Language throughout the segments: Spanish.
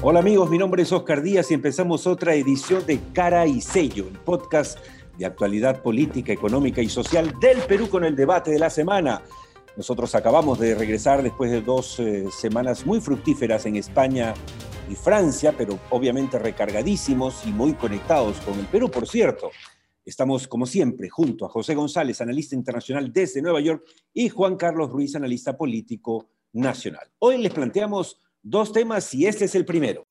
Hola amigos, mi nombre es Oscar Díaz y empezamos otra edición de Cara y Sello, el podcast de actualidad política, económica y social del Perú con el debate de la semana. Nosotros acabamos de regresar después de dos eh, semanas muy fructíferas en España y Francia, pero obviamente recargadísimos y muy conectados con el Perú, por cierto. Estamos, como siempre, junto a José González, analista internacional desde Nueva York, y Juan Carlos Ruiz, analista político nacional. Hoy les planteamos dos temas y este es el primero.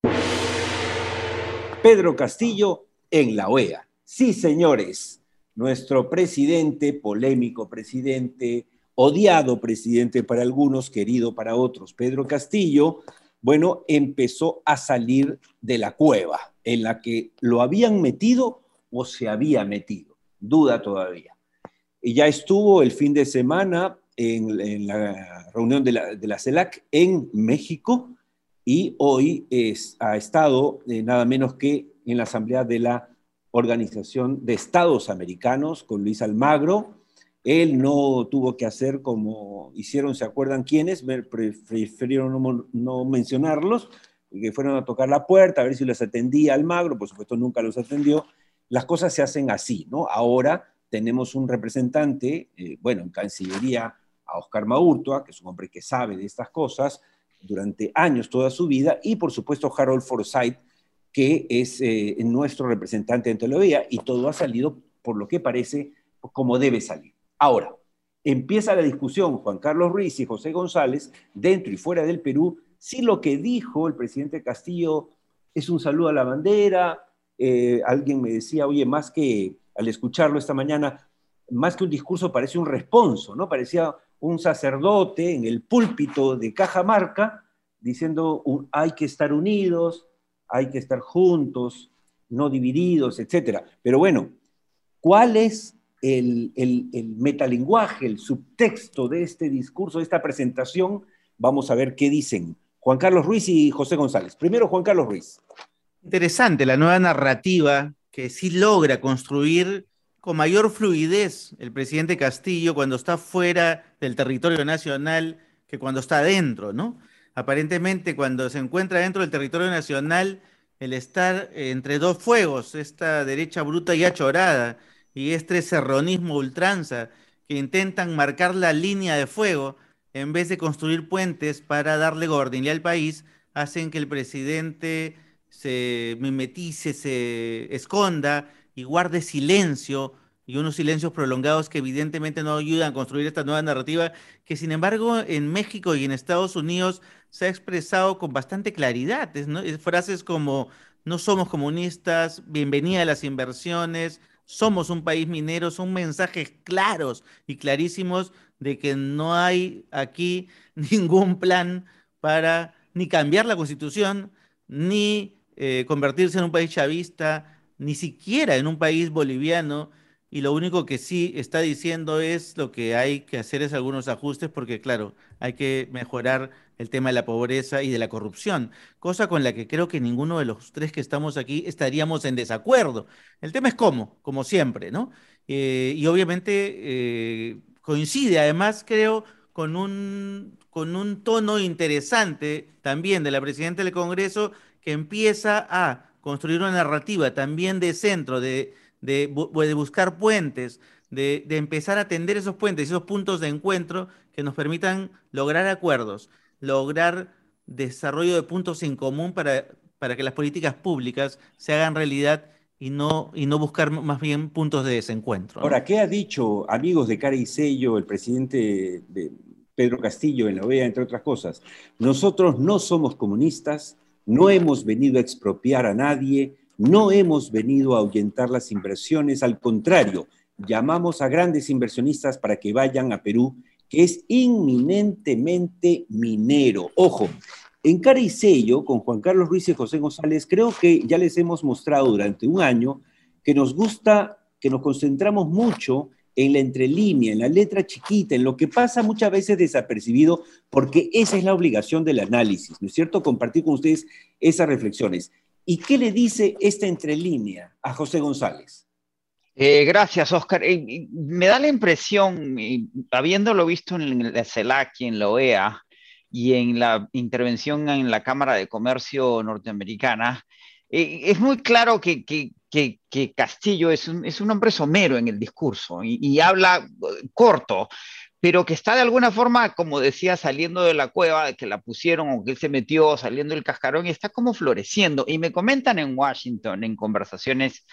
Pedro Castillo en la OEA. Sí, señores, nuestro presidente, polémico presidente, odiado presidente para algunos, querido para otros, Pedro Castillo, bueno, empezó a salir de la cueva en la que lo habían metido o se había metido. Duda todavía. Y ya estuvo el fin de semana en, la reunión de la, CELAC en México y hoy ha estado eh, nada menos que en la Asamblea de la Organización de Estados Americanos con Luis Almagro. Él no tuvo que hacer como hicieron, ¿se acuerdan quiénes? Prefirieron no, no mencionarlos, que fueron a tocar la puerta a ver si les atendía Almagro, por supuesto nunca los atendió. Las cosas se hacen así, ¿no? Ahora tenemos un representante, eh, bueno, en Cancillería a Oscar Maurtua, que es un hombre que sabe de estas cosas, durante años, toda su vida, y por supuesto Harold Forsyth, que es eh, nuestro representante ante la OEA, y todo ha salido, por lo que parece, como debe salir. Ahora, empieza la discusión, Juan Carlos Ruiz y José González, dentro y fuera del Perú, si lo que dijo el presidente Castillo es un saludo a la bandera, eh, alguien me decía, oye, más que al escucharlo esta mañana, más que un discurso parece un responso, ¿no? Parecía un sacerdote en el púlpito de Cajamarca diciendo hay que estar unidos, hay que estar juntos, no divididos, etc. Pero bueno, ¿cuál es el, metalenguaje, el subtexto de este discurso, de esta presentación? Vamos a ver qué dicen Juan Carlos Ruiz y José González. Primero, Juan Carlos Ruiz. Interesante la nueva narrativa que sí logra construir con mayor fluidez el presidente Castillo cuando está fuera del territorio nacional que cuando está dentro, ¿no? Aparentemente cuando se encuentra dentro del territorio nacional, el estar entre dos fuegos, esta derecha bruta y achorada y este serronismo ultranza que intentan marcar la línea de fuego en vez de construir puentes para darle gordinle al país, hacen que el presidente se mimetice, se esconda y guarde silencio y unos silencios prolongados que evidentemente no ayudan a construir esta nueva narrativa que sin embargo en México y en Estados Unidos se ha expresado con bastante claridad. Frases como no somos comunistas, bienvenida a las inversiones, somos un país minero, son mensajes claros y clarísimos de que no hay aquí ningún plan para ni cambiar la constitución, ni eh, convertirse en un país chavista, ni siquiera en un país boliviano, y lo único que sí está diciendo es lo que hay que hacer es algunos ajustes, porque claro, hay que mejorar el tema de la pobreza y de la corrupción, cosa con la que creo que ninguno de los tres que estamos aquí estaríamos en desacuerdo. El tema es cómo, como siempre, ¿no? Eh, y obviamente eh, coincide además, creo, con un, con un tono interesante también de la presidenta del Congreso que empieza a construir una narrativa también de centro, de, de, buscar puentes, de, empezar a atender esos puentes, esos puntos de encuentro que nos permitan lograr acuerdos, lograr desarrollo de puntos en común para, para que las políticas públicas se hagan realidad y no, y no buscar más bien puntos de desencuentro. Ahora, ¿qué ha dicho, amigos de Cara y Sello, el presidente de Pedro Castillo en la OEA, entre otras cosas? Nosotros no somos comunistas, no hemos venido a expropiar a nadie, no hemos venido a ahuyentar las inversiones, al contrario, llamamos a grandes inversionistas para que vayan a Perú, que es inminentemente minero. Ojo, en cara y sello, con Juan Carlos Ruiz y José González, creo que ya les hemos mostrado durante un año que nos gusta, que nos concentramos mucho en la entrelínea, en la letra chiquita, en lo que pasa muchas veces desapercibido, porque esa es la obligación del análisis, ¿no es cierto? Compartir con ustedes esas reflexiones. ¿Y qué le dice esta entrelínea a José González? Eh, gracias, Oscar. Eh, me da la impresión, habiéndolo visto en la CELAC y en la OEA, y en la intervención en la Cámara de Comercio norteamericana, eh, es muy claro que, que, que, Castillo es un, es un, hombre somero en el discurso y, y habla corto, pero que está de alguna forma, como decía, saliendo de la cueva, que la pusieron o que él se metió saliendo del cascarón y está como floreciendo. Y me comentan en Washington, en conversaciones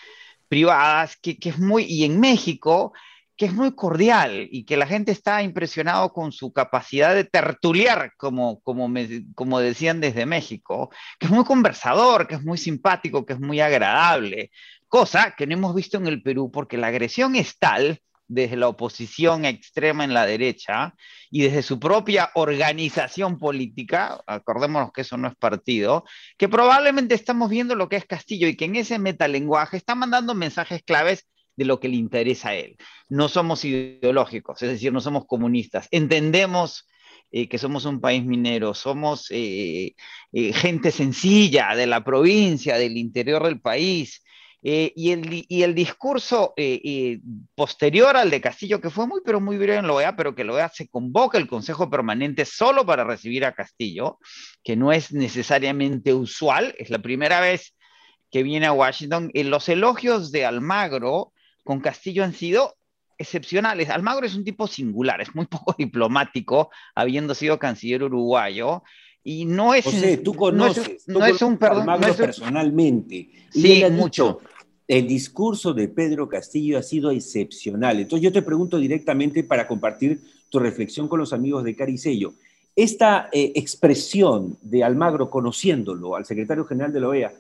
privadas, que, que es muy, y en México, que es muy cordial y que la gente está impresionado con su capacidad de tertuliar, como, como, como decían desde México, que es muy conversador, que es muy simpático, que es muy agradable, cosa que no hemos visto en el Perú porque la agresión es tal desde la oposición extrema en la derecha y desde su propia organización política, acordémonos que eso no es partido, que probablemente estamos viendo lo que es Castillo y que en ese metalenguaje está mandando mensajes claves de lo que le interesa a él. No somos ideológicos, es decir, no somos comunistas. Entendemos eh, que somos un país minero, somos eh, eh, gente sencilla de la provincia, del interior del país, y, el, y, el, discurso posterior al de Castillo, que fue muy, pero muy breve en la OEA, pero que la OEA se convoca el Consejo Permanente solo para recibir a Castillo, que no es necesariamente usual, es la primera vez que viene a Washington. En los elogios de Almagro con Castillo han sido excepcionales. Almagro es un tipo singular, es muy poco diplomático, habiendo sido canciller uruguayo. Y no es. José, tú conoces, no es, un perdón. Almagro personalmente. sí, mucho el discurso de Pedro Castillo ha sido excepcional. Entonces yo te pregunto directamente para compartir tu reflexión con los amigos de Caricello. Esta eh, expresión de Almagro conociéndolo al secretario general de la OEA,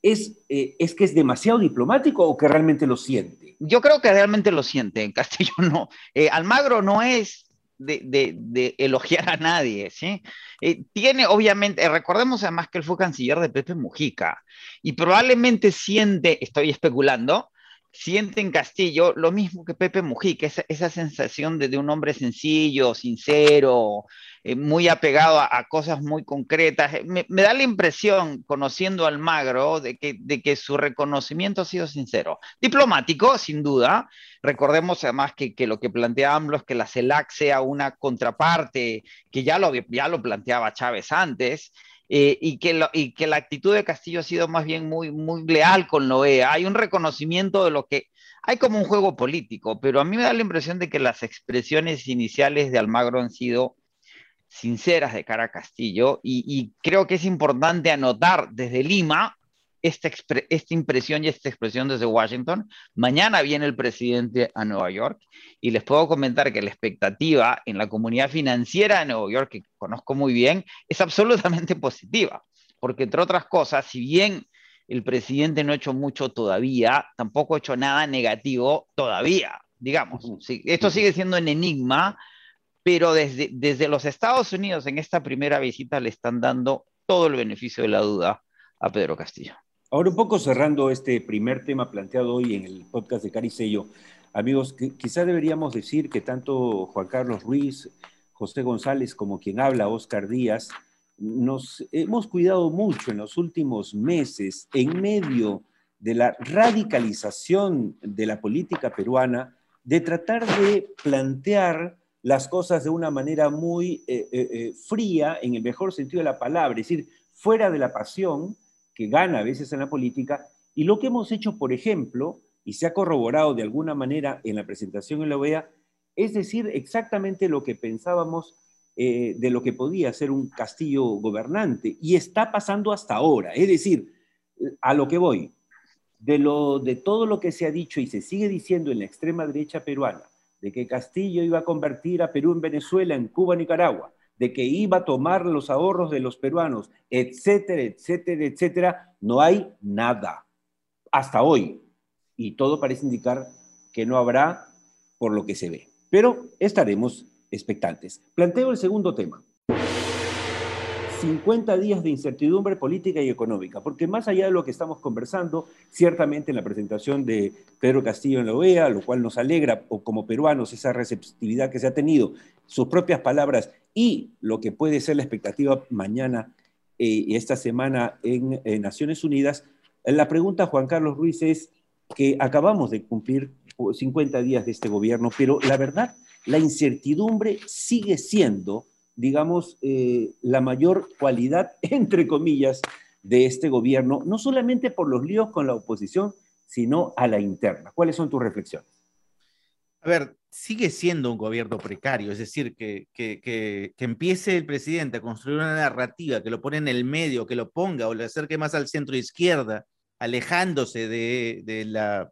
¿es, eh, ¿es que es demasiado diplomático o que realmente lo siente? Yo creo que realmente lo siente, Castillo no. Eh, Almagro no es de, elogiar a nadie, ¿sí? Eh, tiene, obviamente, recordemos además que él fue canciller de Pepe Mujica y probablemente siente, estoy especulando, siente en Castillo lo mismo que Pepe Mujica, esa, esa sensación de, un hombre sencillo, sincero, eh, muy apegado a, cosas muy concretas. Eh, me, da la impresión, conociendo al Magro, de que, de que su reconocimiento ha sido sincero. Diplomático, sin duda. Recordemos además que, que lo que plantea AMLO es que la CELAC sea una contraparte, que ya lo, ya lo planteaba Chávez antes. Eh, y, que y que la actitud de Castillo ha sido más bien muy, muy leal con lo OEA. Hay un reconocimiento de lo que hay como un juego político, pero a mí me da la impresión de que las expresiones iniciales de Almagro han sido sinceras de cara a Castillo y, creo que es importante anotar desde Lima esta, esta, impresión y esta expresión desde Washington. Mañana viene el presidente a Nueva York y les puedo comentar que la expectativa en la comunidad financiera de Nueva York, que conozco muy bien, es absolutamente positiva, porque entre otras cosas, si bien el presidente no ha hecho mucho todavía, tampoco ha hecho nada negativo todavía, digamos. esto sigue siendo un enigma, pero desde, desde los Estados Unidos en esta primera visita le están dando todo el beneficio de la duda a Pedro Castillo. Ahora un poco cerrando este primer tema planteado hoy en el podcast de Caricello, amigos, quizá deberíamos decir que tanto Juan Carlos Ruiz, José González como quien habla, Oscar Díaz, nos hemos cuidado mucho en los últimos meses en medio de la radicalización de la política peruana de tratar de plantear las cosas de una manera muy eh, eh, eh, fría, en el mejor sentido de la palabra, es decir, fuera de la pasión que gana a veces en la política. Y lo que hemos hecho, por ejemplo, y se ha corroborado de alguna manera en la presentación en la OEA, es decir exactamente lo que pensábamos de lo que podía ser un castillo gobernante. Y está pasando hasta ahora. Es decir, a lo que voy, de, lo, de todo lo que se ha dicho y se sigue diciendo en la extrema derecha peruana, de que Castillo iba a convertir a Perú en Venezuela, en Cuba, Nicaragua, de que iba a tomar los ahorros de los peruanos, etcétera, etcétera, etcétera, no hay nada hasta hoy. Y todo parece indicar que no habrá por lo que se ve. Pero estaremos expectantes. Planteo el segundo tema. 50 días de incertidumbre política y económica, porque más allá de lo que estamos conversando, ciertamente en la presentación de Pedro Castillo en la OEA, lo cual nos alegra o como peruanos esa receptividad que se ha tenido, sus propias palabras y lo que puede ser la expectativa mañana eh, y esta semana en, en Naciones Unidas, la pregunta, Juan Carlos Ruiz, es que acabamos de cumplir 50 días de este gobierno, pero la verdad, la incertidumbre sigue siendo digamos, eh, la mayor cualidad, entre comillas, de este gobierno, no solamente por los líos con la oposición, sino a la interna. ¿Cuáles son tus reflexiones? A ver, sigue siendo un gobierno precario, es decir, que, empiece el presidente a construir una narrativa que lo pone en el medio, que lo ponga o le acerque más al centro izquierda, alejándose de, la,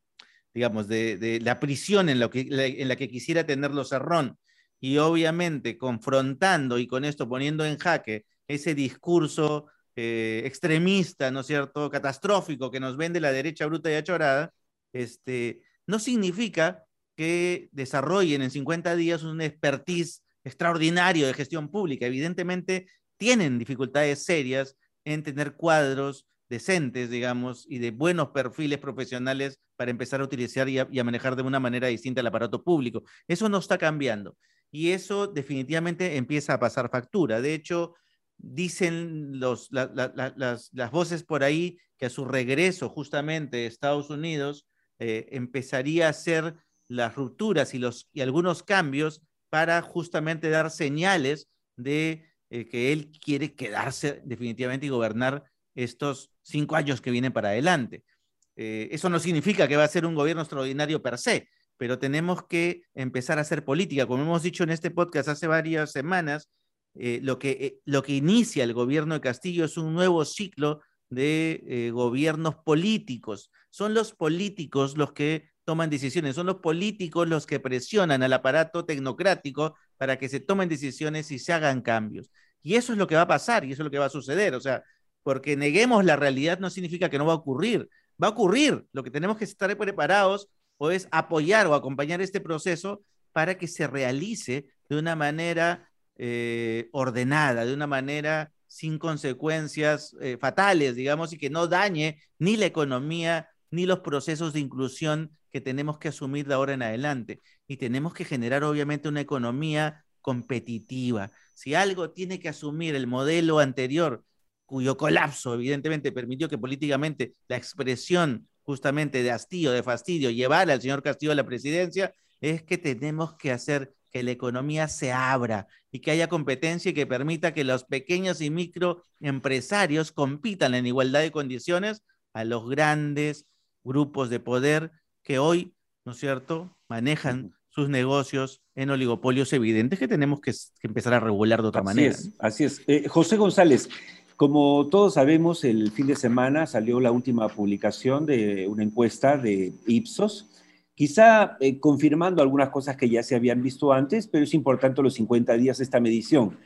digamos, de, la prisión en, lo que, en la que quisiera tenerlo Cerrón, y obviamente confrontando y con esto poniendo en jaque ese discurso eh, extremista, ¿no es cierto?, catastrófico que nos vende la derecha bruta y achorada, este, no significa que desarrollen en 50 días un expertise extraordinario de gestión pública. Evidentemente tienen dificultades serias en tener cuadros decentes, digamos, y de buenos perfiles profesionales para empezar a utilizar y a, manejar de una manera distinta el aparato público. Eso no está cambiando y eso definitivamente empieza a pasar factura. De hecho, dicen las, voces por ahí que a su regreso justamente de Estados Unidos eh, empezaría a hacer las rupturas y, los, y algunos cambios para justamente dar señales de eh, que él quiere quedarse definitivamente y gobernar estos cinco años que vienen para adelante. Eh, eso no significa que va a ser un gobierno extraordinario per se, pero tenemos que empezar a hacer política. Como hemos dicho en este podcast hace varias semanas, eh, lo, que, lo que inicia el gobierno de Castillo es un nuevo ciclo de gobiernos políticos. Son los políticos los que toman decisiones, son los políticos los que presionan al aparato tecnocrático para que se tomen decisiones y se hagan cambios. Y eso es lo que va a pasar y eso es lo que va a suceder. O sea, porque neguemos la realidad no significa que no va a ocurrir. Va a ocurrir. Lo que tenemos que estar preparados o es apoyar o acompañar este proceso para que se realice de una manera eh, ordenada, de una manera sin consecuencias eh, fatales, digamos, y que no dañe ni la economía ni los procesos de inclusión que tenemos que asumir de ahora en adelante. Y tenemos que generar, obviamente, una economía competitiva. Si algo tiene que asumir el modelo anterior, cuyo colapso, evidentemente, permitió que políticamente la expresión justamente de hastío, de fastidio, llevar al señor Castillo a la presidencia, es que tenemos que hacer que la economía se abra y que haya competencia y que permita que los pequeños y microempresarios compitan en igualdad de condiciones a los grandes grupos de poder que hoy, ¿no es cierto?, manejan sus negocios en oligopolios evidentes que tenemos que, empezar a regular de otra manera. así es. Eh, José González, como todos sabemos, el fin de semana salió la última publicación de una encuesta de Ipsos quizá eh, confirmando algunas cosas que ya se habían visto antes, pero es importante los 50 días de esta medición.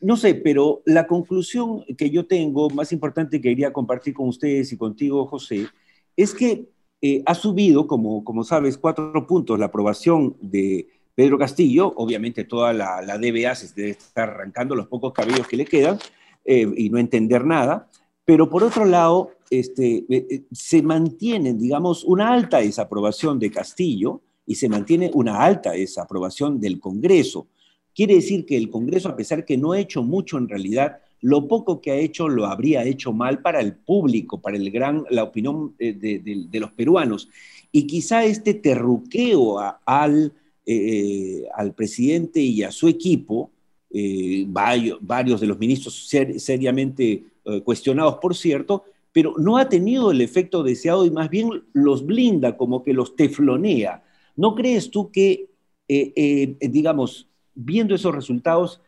No sé, pero la conclusión que yo tengo, más importante que quería compartir con ustedes y contigo, José, es que eh, ha subido, como, sabes, cuatro puntos la aprobación de Pedro Castillo. Obviamente toda la, la DBA se debe estar arrancando los pocos cabellos que le quedan eh, y no entender nada. Pero por otro lado, este, eh, se mantiene, digamos, una alta desaprobación de Castillo y se mantiene una alta desaprobación del Congreso. Quiere decir que el Congreso, a pesar que no ha hecho mucho en realidad, lo poco que ha hecho lo habría hecho mal para el público, para el gran, la opinión eh, de, los peruanos. Y quizá este terruqueo al, al presidente y a su equipo, varios, de los ministros seriamente cuestionados, por cierto, pero no ha tenido el efecto deseado y más bien los blinda, como que los teflonea. ¿No crees tú que, eh, eh, digamos, viendo esos resultados,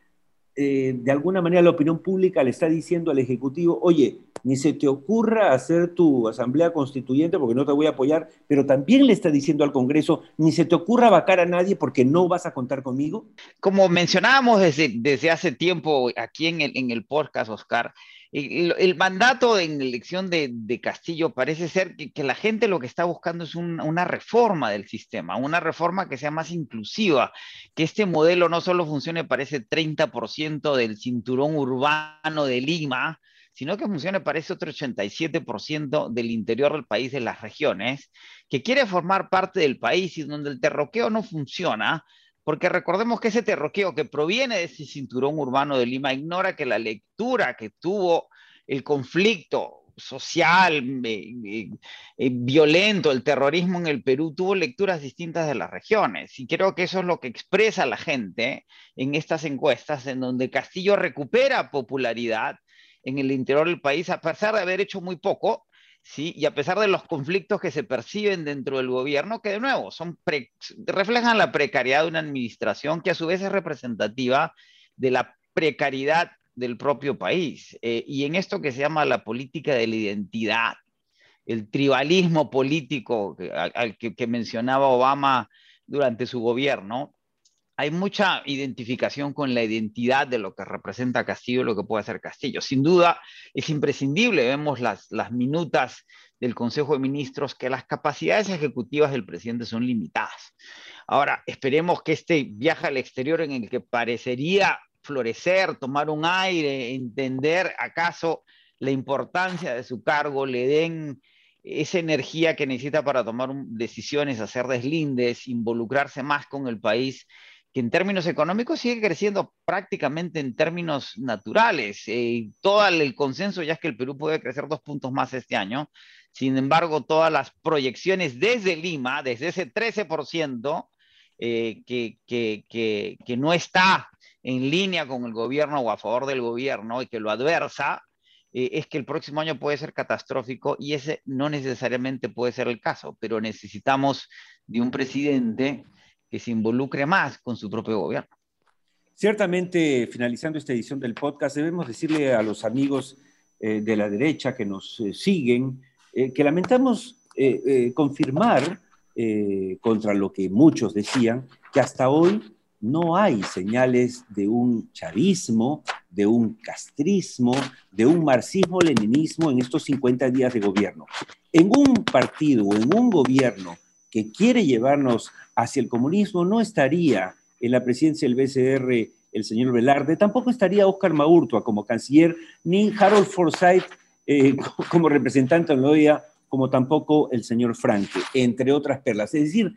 eh, de alguna manera la opinión pública le está diciendo al Ejecutivo, oye, ni se te ocurra hacer tu asamblea constituyente porque no te voy a apoyar, pero también le está diciendo al Congreso, ni se te ocurra vacar a nadie porque no vas a contar conmigo? Como mencionábamos desde, desde hace tiempo aquí en el, en el podcast, Oscar, el, mandato en elección de, Castillo parece ser que, la gente lo que está buscando es una reforma del sistema, una reforma que sea más inclusiva, que este modelo no solo funcione para ese 30% del cinturón urbano de Lima, sino que funcione para ese otro 87% del interior del país, de las regiones, que quiere formar parte del país y donde el terroqueo no funciona, porque recordemos que ese terroqueo que proviene de ese cinturón urbano de Lima ignora que la lectura que tuvo el conflicto social, violento, el terrorismo en el Perú, tuvo lecturas distintas de las regiones. Y creo que eso es lo que expresa la gente en estas encuestas, en donde Castillo recupera popularidad en el interior del país, a pesar de haber hecho muy poco, ¿sí? y a pesar de los conflictos que se perciben dentro del gobierno, que de nuevo son reflejan la precariedad de una administración que a su vez es representativa de la precariedad del propio país. Eh, y en esto que se llama la política de la identidad, el tribalismo político al que mencionaba Obama durante su gobierno, hay mucha identificación con la identidad de lo que representa Castillo y lo que puede hacer Castillo. Sin duda, es imprescindible, vemos las, las minutas del Consejo de Ministros, que las capacidades ejecutivas del presidente son limitadas. Ahora, esperemos que este viaje al exterior en el que parecería florecer, tomar un aire, entender acaso la importancia de su cargo, le den esa energía que necesita para tomar decisiones, hacer deslindes, involucrarse más con el país que en términos económicos sigue creciendo prácticamente en términos naturales. Eh, todo el consenso ya es que el Perú puede crecer dos puntos más este año. Sin embargo, todas las proyecciones desde Lima, desde ese 13%, eh, que, que, que, que, no está en línea con el gobierno o a favor del gobierno y que lo adversa, eh, es que el próximo año puede ser catastrófico y ese no necesariamente puede ser el caso, pero necesitamos de un presidente que se involucre más con su propio gobierno. Ciertamente, finalizando esta edición del podcast, debemos decirle a los amigos eh, de la derecha que nos eh, siguen eh, que lamentamos confirmar, contra lo que muchos decían, que hasta hoy no hay señales de un chavismo, de un castrismo, de un marxismo-leninismo en estos 50 días de gobierno. En un partido o en un gobierno que quiere llevarnos hacia el comunismo no estaría en la presidencia del BCR el señor Velarde, tampoco estaría Oscar Maurtua como canciller, ni Harold Forsyth eh, como representante de la OEA, como tampoco el señor Franke, entre otras perlas. Es decir,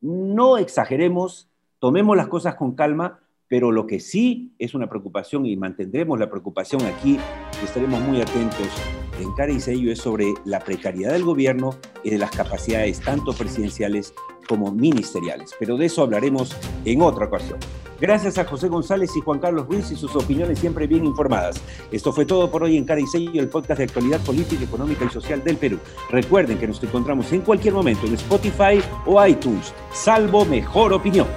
no exageremos, tomemos las cosas con calma, pero lo que sí es una preocupación y mantendremos la preocupación aquí, estaremos muy atentos en Cara y es sobre la precariedad del gobierno y de las capacidades tanto presidenciales como ministeriales. Pero de eso hablaremos en otra ocasión. Gracias a José González y Juan Carlos Ruiz y sus opiniones siempre bien informadas. Esto fue todo por hoy en Cara y Sello, el podcast de actualidad política, económica y social del Perú. Recuerden que nos encontramos en cualquier momento en Spotify o iTunes, salvo mejor opinión.